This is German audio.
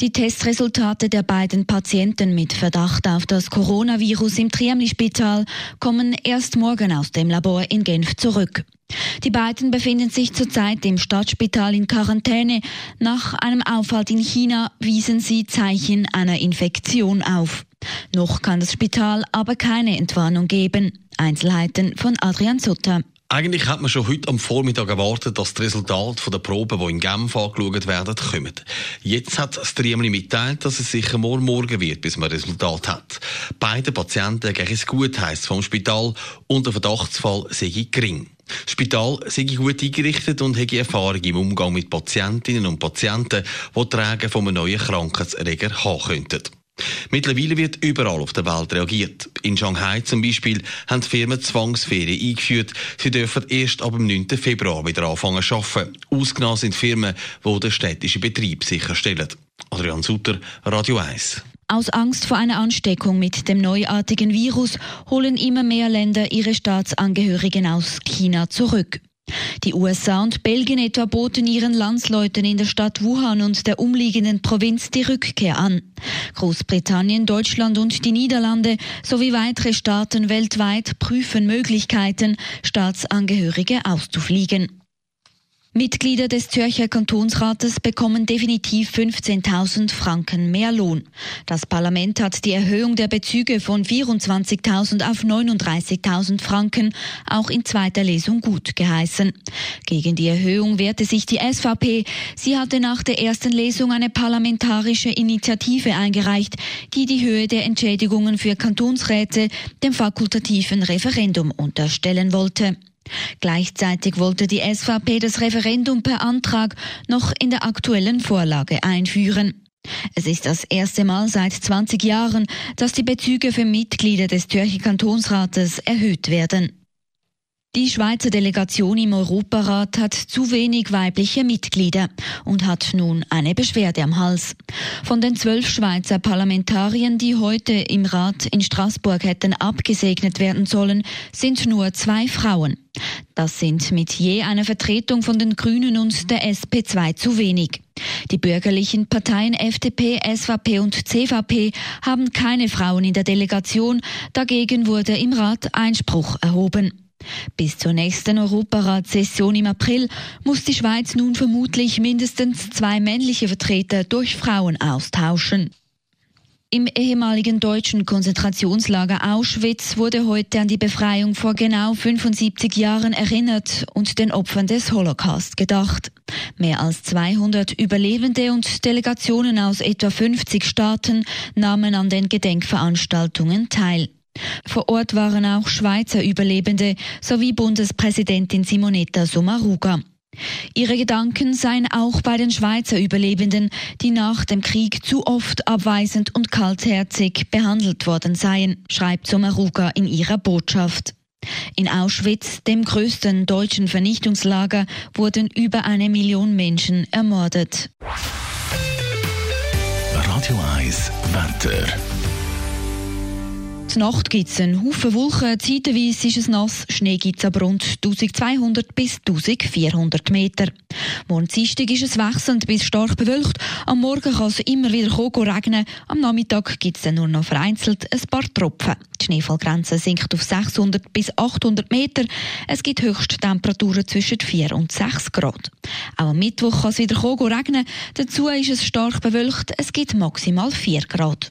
Die Testresultate der beiden Patienten mit Verdacht auf das Coronavirus im Triemli-Spital kommen erst morgen aus dem Labor in Genf zurück. Die beiden befinden sich zurzeit im Stadtspital in Quarantäne. Nach einem Aufenthalt in China wiesen sie Zeichen einer Infektion auf. Noch kann das Spital aber keine Entwarnung geben. Einzelheiten von Adrian Sutter. Eigentlich hat man schon heute am Vormittag erwartet, dass die Resultate der Proben, die in Genf angeschaut werden, kommen. Jetzt hat das Triemli mitteilt, dass es sicher morgen morgen wird, bis man Resultat hat. Beide Patienten gehen es gut, heisst vom Spital, und der Verdachtsfall sei gering. Das Spital sei gut eingerichtet und habe Erfahrung im Umgang mit Patientinnen und Patienten, die Träger von einem neuen Krankheitserreger haben könnten. Mittlerweile wird überall auf der Welt reagiert. In Shanghai zum Beispiel haben die Firmen Zwangsferien eingeführt. Sie dürfen erst ab dem 9. Februar wieder anfangen zu arbeiten. Ausgenommen sind Firmen, die den städtischen Betrieb sicherstellen. Adrian Sutter, Radio 1. Aus Angst vor einer Ansteckung mit dem neuartigen Virus holen immer mehr Länder ihre Staatsangehörigen aus China zurück. Die USA und Belgien etwa boten ihren Landsleuten in der Stadt Wuhan und der umliegenden Provinz die Rückkehr an. Großbritannien, Deutschland und die Niederlande sowie weitere Staaten weltweit prüfen Möglichkeiten, Staatsangehörige auszufliegen. Mitglieder des Zürcher Kantonsrates bekommen definitiv 15.000 Franken mehr Lohn. Das Parlament hat die Erhöhung der Bezüge von 24.000 auf 39.000 Franken auch in zweiter Lesung gut geheißen. Gegen die Erhöhung wehrte sich die SVP. Sie hatte nach der ersten Lesung eine parlamentarische Initiative eingereicht, die die Höhe der Entschädigungen für Kantonsräte dem fakultativen Referendum unterstellen wollte. Gleichzeitig wollte die SVP das Referendum per Antrag noch in der aktuellen Vorlage einführen. Es ist das erste Mal seit 20 Jahren, dass die Bezüge für Mitglieder des Zürcher Kantonsrates erhöht werden. Die Schweizer Delegation im Europarat hat zu wenig weibliche Mitglieder und hat nun eine Beschwerde am Hals. Von den zwölf Schweizer Parlamentariern, die heute im Rat in Straßburg hätten abgesegnet werden sollen, sind nur zwei Frauen. Das sind mit je einer Vertretung von den Grünen und der SP2 zu wenig. Die bürgerlichen Parteien FDP, SVP und CVP haben keine Frauen in der Delegation. Dagegen wurde im Rat Einspruch erhoben. Bis zur nächsten Europaratssession im April muss die Schweiz nun vermutlich mindestens zwei männliche Vertreter durch Frauen austauschen. Im ehemaligen deutschen Konzentrationslager Auschwitz wurde heute an die Befreiung vor genau 75 Jahren erinnert und den Opfern des Holocaust gedacht. Mehr als 200 Überlebende und Delegationen aus etwa 50 Staaten nahmen an den Gedenkveranstaltungen teil. Vor Ort waren auch Schweizer Überlebende sowie Bundespräsidentin Simonetta Sommaruga. Ihre Gedanken seien auch bei den Schweizer Überlebenden, die nach dem Krieg zu oft abweisend und kaltherzig behandelt worden seien, schreibt Sommaruga in ihrer Botschaft. In Auschwitz, dem größten deutschen Vernichtungslager, wurden über eine Million Menschen ermordet. Radio 1 Wetter. Die Nacht gibt es einen Haufen Wolken, zeitweise ist es nass, Schnee gibt es aber rund 1200 bis 1400 Meter. Morgen Dienstag ist es wechselnd bis stark bewölkt, am Morgen kann es immer wieder regnen, am Nachmittag gibt es nur noch vereinzelt ein paar Tropfen. Die Schneefallgrenze sinkt auf 600 bis 800 Meter, es gibt Höchsttemperaturen zwischen 4 und 6 Grad. Auch am Mittwoch kann es wieder regnen, dazu ist es stark bewölkt, es gibt maximal 4 Grad.